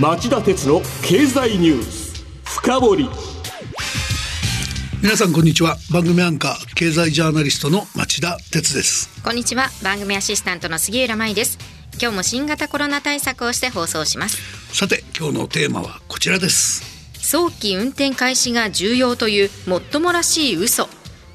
町田鉄の経済ニュース深掘り。皆さんこんにちは。番組アンカー経済ジャーナリストの町田鉄です。こんにちは。番組アシスタントの杉浦舞です。今日も新型コロナ対策をして放送します。さて今日のテーマはこちらです。早期運転開始が重要というもっともらしい嘘。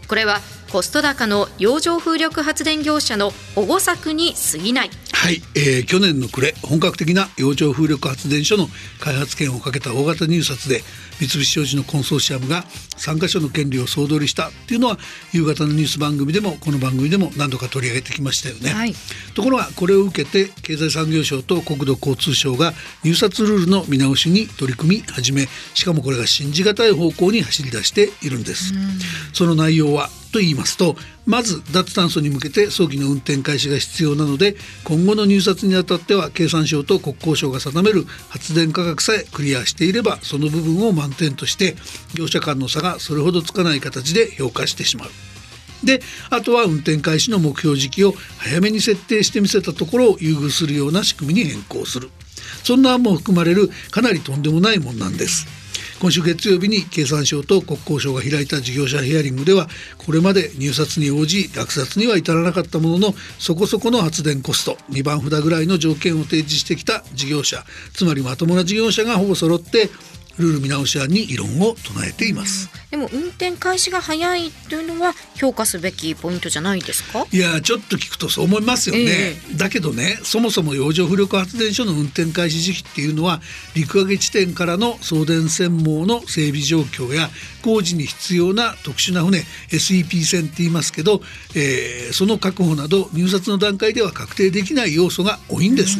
これはコスト高の洋上風力発電業者の保護策に過ぎないはい、えー、去年の暮れ本格的な洋上風力発電所の開発権をかけた大型入札で三菱商事のコンソーシアムが参加所の権利を総取りしたっていうのは夕方のニュース番組でもこの番組でも何度か取り上げてきましたよね、はい、ところがこれを受けて経済産業省と国土交通省が入札ルールの見直しに取り組み始めしかもこれが信じがたい方向に走り出しているんです、その内容はと言いますとまず脱炭素に向けて早期の運転開始が必要なので今後の入札にあたっては経産省と国交省が定める発電価格さえクリアしていればその部分を満点として業者間の差がそれほどつかない形で評価してしまう。であとは運転開始の目標時期を早めに設定してみせたところを優遇するような仕組みに変更するそんな案も含まれるかなりとんでもないもんなんです。今週月曜日に経産省と国交省が開いた事業者ヒアリングではこれまで入札に応じ落札には至らなかったもののそこそこの発電コスト2番札ぐらいの条件を提示してきた事業者つまりまともな事業者がほぼ揃ってルール見直し案に異論を唱えています。でも運転開始が早いというのは評価すべきポイントじゃないですか？いやちょっと聞くとそう思いますよね、えー、だけどねそもそも洋上風力発電所の運転開始時期っていうのは陸揚げ地点からの送電線網の整備状況や工事に必要な特殊な船 SEP 船って言いますけど、えー、その確保など入札の段階では確定できない要素が多いんです。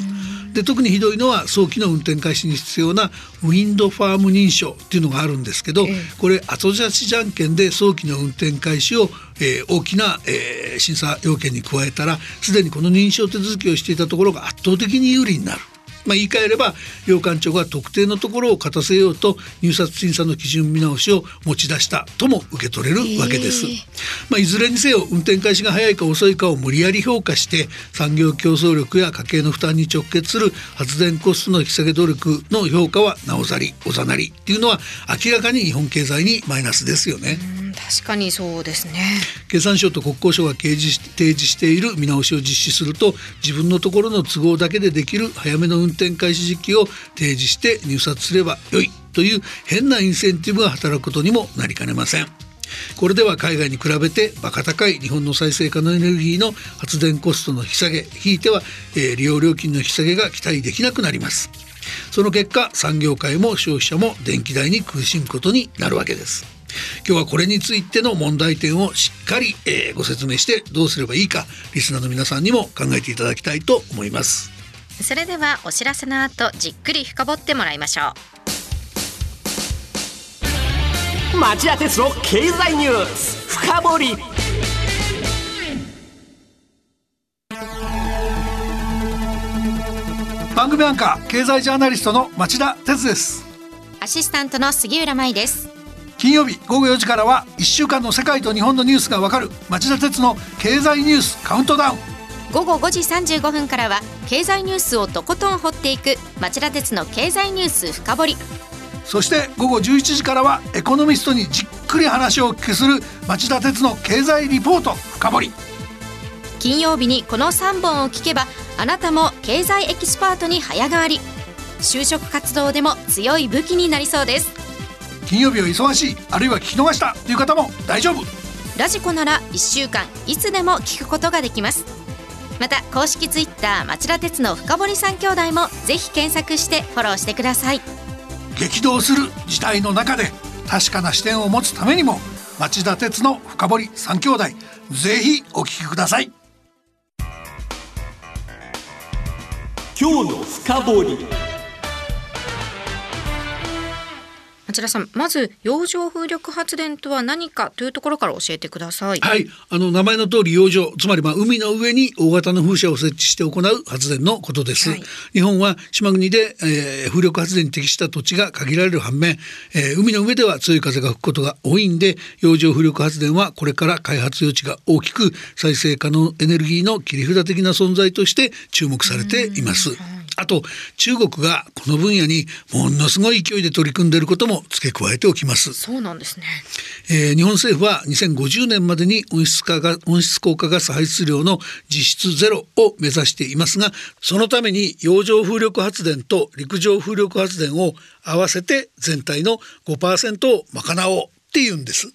で特にひどいのは早期の運転開始に必要なウィンドファーム認証っていうのがあるんですけど、これ後出しじゃんけんで早期の運転開始を、えー、大きな、えー、審査要件に加えたらすでにこの認証手続きをしていたところが圧倒的に有利になる。まあ、言い換えれば領館長が特定のところを勝たせようと入札審査の基準見直しを持ち出したとも受け取れるわけです。まあ、いずれにせよ運転開始が早いか遅いかを無理やり評価して産業競争力や家計の負担に直結する発電コストの引き下げ努力の評価はなおざりおざなりっていうのは明らかに日本経済にマイナスですよね。確かにそうですね。経産省と国交省が提示提示している見直しを実施すると自分のところの都合だけでできる早めの運転開始時期を提示して入札すればよいという変なインセンティブが働くことにもなりかねません。これでは海外に比べてバカ高い日本の再生可能エネルギーの発電コストの引き下げひいては、えー、利用料金の引き下げが期待できなくなります。その結果産業界も消費者も電気代に苦しむことになるわけです。今日はこれについての問題点をしっかり、えー、ご説明してどうすればいいかリスナーの皆さんにも考えていただきたいと思います。それではお知らせの後じっくり深掘ってもらいましょう。町田鉄の経済ニュース深掘り。番組アンカー経済ジャーナリストの町田鉄です。アシスタントの杉浦舞です金曜日午後4時からは1週間の世界と日本のニュースがわかる町田鉄の経済ニュースカウントダウン。午後5時35分からは経済ニュースをとことん掘っていく町田徹の経済ニュース深掘り。そして午後11時からはエコノミストにじっくり話をお聞きする町田徹の経済リポート深掘り。金曜日にこの3本を聞けばあなたも経済エキスパートに早変わり。就職活動でも強い武器になりそうです金曜日は忙しいあるいは聞き逃したという方も大丈夫。ラジコなら1週間いつでも聞くことができます。また公式ツイッター町田鉄の深堀三兄弟もぜひ検索してフォローしてください。激動する事態の中で確かな視点を持つためにも町田鉄の深堀三兄弟ぜひお聞きください。今日の深堀町田さんまず洋上風力発電とは何かというところから教えてください。はい。あの名前の通り洋上つまりまあ海の上に大型の風車を設置して行う発電のことです、はい、日本は島国で、えー、風力発電に適した土地が限られる反面、えー、海の上では強い風が吹くことが多いんで洋上風力発電はこれから開発余地が大きく再生可能エネルギーの切り札的な存在として注目されています、あと中国がこの分野にものすごい勢いで取り組んでいることも付け加えておきます。そうなんですね、えー、日本政府は2050年までに温室化が温室効果ガス排出量の実質ゼロを目指していますがそのために洋上風力発電と陸上風力発電を合わせて全体の5%を賄おうっていうんです。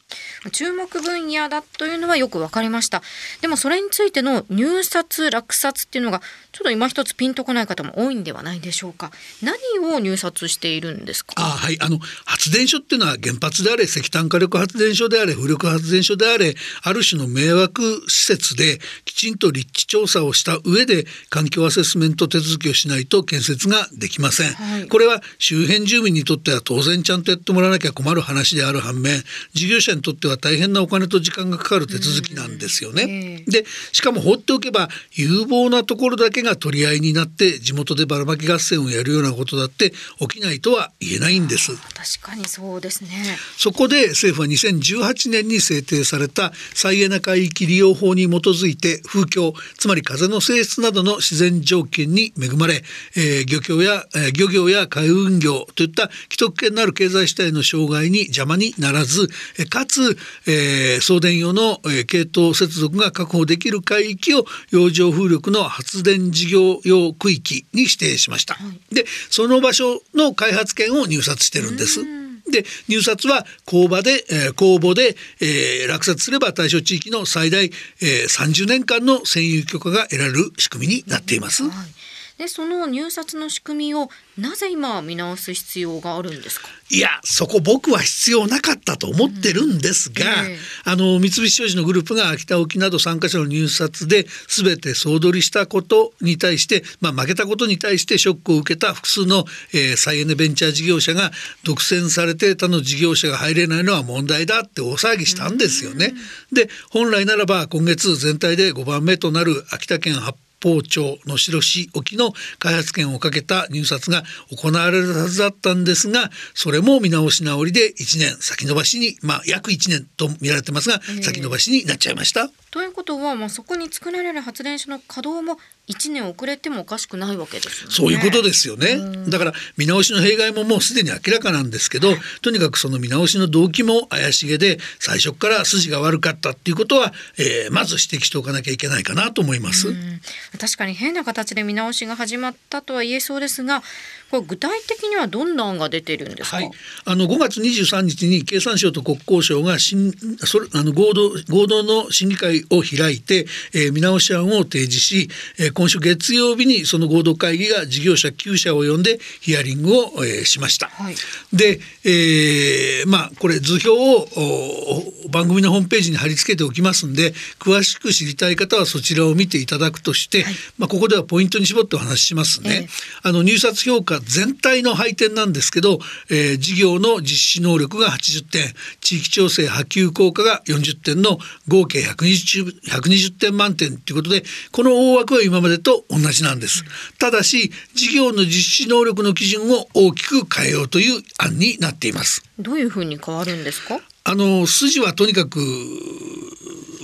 注目分野だというのはよく分かりました。でもそれについての入札落札っていうのがちょっと今一つピンとこない方も多いんではないでしょうか。何を入札しているんですか？あはい。あの発電所っていうのは原発であれ石炭火力発電所であれ風力発電所であれある種の迷惑施設できちんと立地調査をした上で環境アセスメント手続きをしないと建設ができません、はい、これは周辺住民にとっては当然ちゃんとやってもらわなきゃ困る話である反面事業者にとっては大変なお金と時間がかかる手続きなんですよね。でしかも放っておけば有望なところだけが取り合いになって地元でばらまき合戦をやるようなことだって起きないとは言えないんです。確かにそうですね。そこで政府は2018年に制定された再エネ海域利用法に基づいて風況つまり風の性質などの自然条件に恵まれ、えー、漁協や、えー、漁業や海運業といった既得権のある経済主体の障害に邪魔にならずかつ、えー、送電用の、えー、系統接続が確保できる海域を洋上風力の発電事業用区域に指定しました。はい、でその場所の開発権を入札してるんです。で入札は公募で、えー、公募で、えー、落札すれば対象地域の最大、えー、30年間の占有許可が得られる仕組みになっています。はいでその入札の仕組みをなぜ今見直す必要があるんですか？いやそこ僕は必要なかったと思ってるんですが、うん。えー、あの三菱商事のグループが秋田沖など参加者の入札で全て総取りしたことに対して、まあ、負けたことに対してショックを受けた複数の、えー、再エネベンチャー事業者が独占されて他の事業者が入れないのは問題だって大騒ぎしたんですよね。うん、で本来ならば今月全体で5番目となる秋田県八方町能代市沖の開発権をかけた入札が行われるはずだったんですがそれも見直し直りで1年先延ばしにまあ約1年と見られてますが先延ばしになっちゃいました。ということは、まあ、そこに作られる発電所の稼働も1年遅れてもおかしくないわけですよね。そういうことですよね。だから見直しの弊害ももうすでに明らかなんですけど、はい、とにかくその見直しの動機も怪しげで最初から筋が悪かったっていうことは、えー、まず指摘しておかなきゃいけないかなと思います。確かに変な形で見直しが始まったとは言えそうですがこれ具体的にはどんな案が出てるんですか、はい、あの5月23日に経産省と国交省が新それあの合同合同の審議会を開いて、えー、見直し案を提示し、えー、今週月曜日にその合同会議が事業者9社を呼んでヒアリングを、えー、しました。はい、で、えー、まあこれ図表を番組のホームページに貼り付けておきますんで詳しく知りたい方はそちらを見ていただくとして、はい、まあここではポイントに絞ってお話ししますね。えー、あの入札評価全体の配点なんですけど、えー、事業の実施能力が80点地域調整波及効果が40点の合計120 120点満点ということでこの大枠は今までと同じなんです。ただし事業の実施能力の基準を大きく変えようという案になっています。どういうふうに変わるんですか？あの筋はとにかく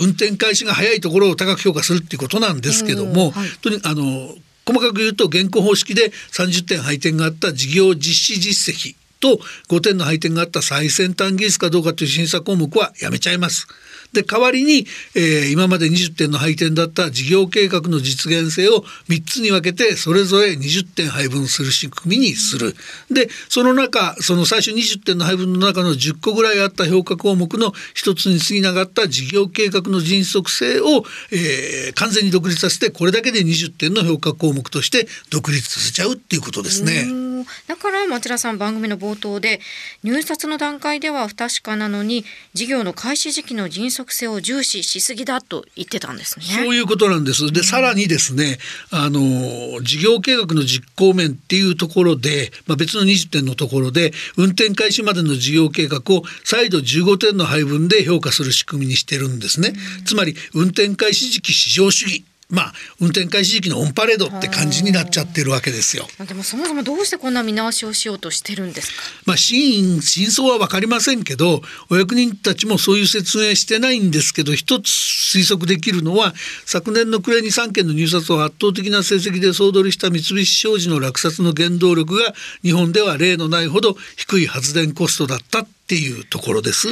運転開始が早いところを高く評価するっていうことなんですけども、はい、とにあの細かく言うと現行方式で30点配点があった事業実施実績。と5点の配点があった最先端技術かどうかという審査項目はやめちゃいます。で代わりに、えー、今まで20点の配点だった事業計画の実現性を3つに分けてそれぞれ20点配分する仕組みにする。でその中その最初20点の配分の中の10個ぐらいあった評価項目の1つに過ぎなかった事業計画の迅速性を、えー、完全に独立させてこれだけで20点の評価項目として独立させちゃうっていうことですね。だから町田さん番組の冒頭で入札の段階では不確かなのに事業の開始時期の迅速性を重視しすぎだと言ってたんですね。そういうことなんです。で、さらにですね、あの事業計画の実行面っていうところで、まあ、別の20点のところで運転開始までの事業計画を再度15点の配分で評価する仕組みにしてるんですね。つまり運転開始時期至上主義まあ運転開始時期のオンパレードって感じになっちゃってるわけですよ。でもそもそもどうしてこんな見直しをしようとしてるんですか？まあ真真相はわかりませんけど、お役人たちもそういう説明してないんですけど、一つ推測できるのは昨年の暮れに3件の入札を圧倒的な成績で総取りした三菱商事の落札の原動力が日本では例のないほど低い発電コストだったっていうところです。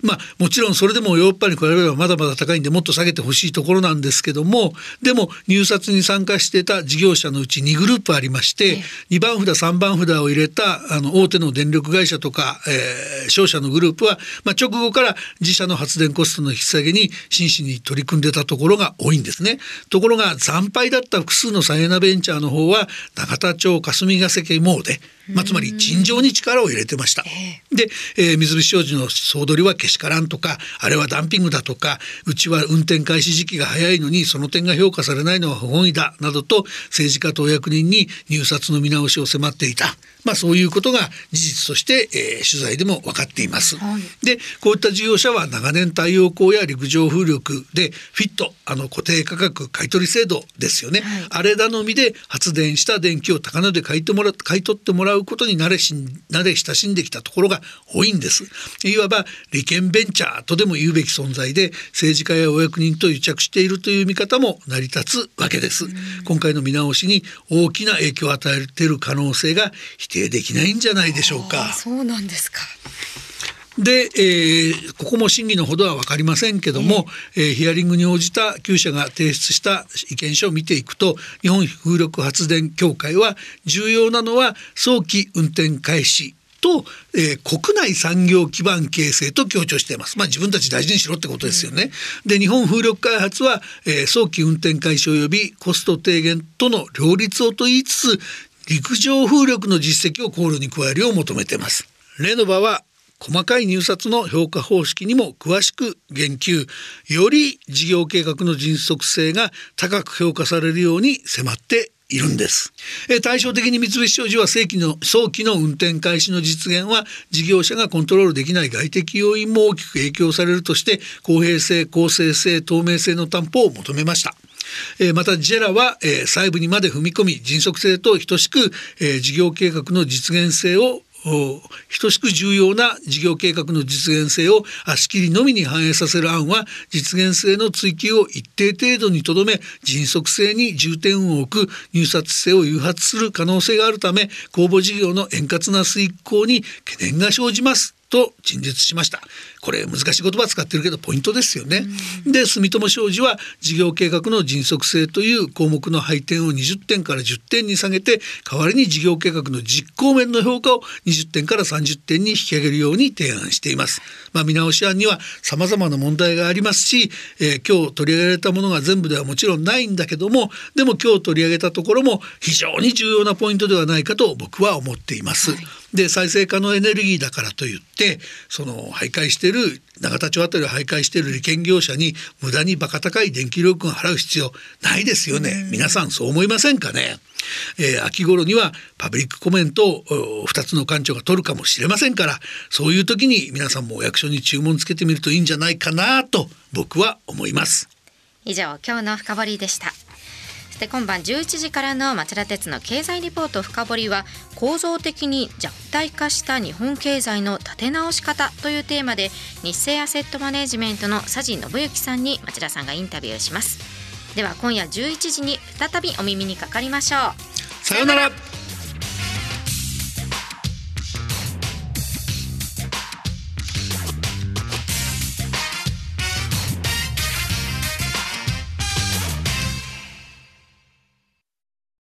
まあもちろんそれでもヨーロッパに比べればまだまだ高いんでもっと下げてほしいところなんですけどもでも入札に参加してた事業者のうち2グループありまして2番札3番札を入れたあの大手の電力会社とか、えー、商社のグループは、まあ、直後から自社の発電コストの引き下げに真摯に取り組んでたところが多いんですね。ところが惨敗だった複数のサイエナベンチャーの方は永田町霞ヶ関詣でまあ、つまり尋常に力を入れてました。で、えー、水菱商事の総取りはけしからんとかあれはダンピングだとかうちは運転開始時期が早いのにその点が評価されないのは不本意だなどと政治家とお役人に入札の見直しを迫っていた。まあ、そういうことが事実として、えー、取材でも分かっています。はい、でこういった事業者は長年太陽光や陸上風力でフィットあの固定価格買取制度ですよね、はい、あれ頼みで発電した電気を高値で買いてもら買い取ってもらうことに慣れし慣れ親しんできたところが多いんです。いわば利権ベンチャーとでも言うべき存在で政治家やお役人と癒着しているという見方も成り立つわけです。今回の見直しに大きな影響を与えている可能性が否定定できないんじゃないでしょうか。そうなんですかで、えー、ここも審議のほどは分かりませんけども、えー、ヒアリングに応じた9社が提出した意見書を見ていくと日本風力発電協会は重要なのは早期運転開始と、えー、国内産業基盤形成と強調しています。まあ自分たち大事にしろってことですよね。で日本風力開発は、えー、早期運転開始及びコスト低減との両立をと言いつつ陸上風力の実績を考慮に加えるよう求めていますレノバは細かい入札の評価方式にも詳しく言及より事業計画の迅速性が高く評価されるように迫っているんです。え対照的に三菱商事は正規の早期の運転開始の実現は事業者がコントロールできない外的要因も大きく影響されるとして公平性公正性透明性の担保を求めました。えー、またジェラは、えー、細部にまで踏み込み迅速性と等しく、えー、事業計画の実現性を等しく重要な事業計画の実現性を足切りのみに反映させる案は実現性の追求を一定程度にとどめ迅速性に重点を置く入札性を誘発する可能性があるため公募事業の円滑な遂行に懸念が生じます。と陳述しましたこれ難しい言葉使ってるけどポイントですよね。で住友商事は事業計画の迅速性という項目の配点を20点から10点に下げて代わりに事業計画の実行面の評価を20点から30点に引き上げるように提案しています。まあ、見直し案には様々な問題がありますし、えー、今日取り上げられたものが全部ではもちろんないんだけどもでも今日取り上げたところも非常に重要なポイントではないかと僕は思っています。はいで再生可能エネルギーだからといってその徘徊している永田町あたりを徘徊している利権業者に無駄にバカ高い電気料金を払う必要ないですよね。皆さんそう思いませんかね？えー、秋頃にはパブリックコメントを2つの館長が取るかもしれませんからそういう時に皆さんもお役所に注文つけてみるといいんじゃないかなと僕は思います。以上今日の深掘でしたで今晩11時からの町田鉄の経済リポート深掘りは構造的に弱体化した日本経済の立て直し方というテーマで日清アセットマネジメントの佐治信之さんに町田さんがインタビューします。では今夜11時に再びお耳にかかりましょう。さようなら。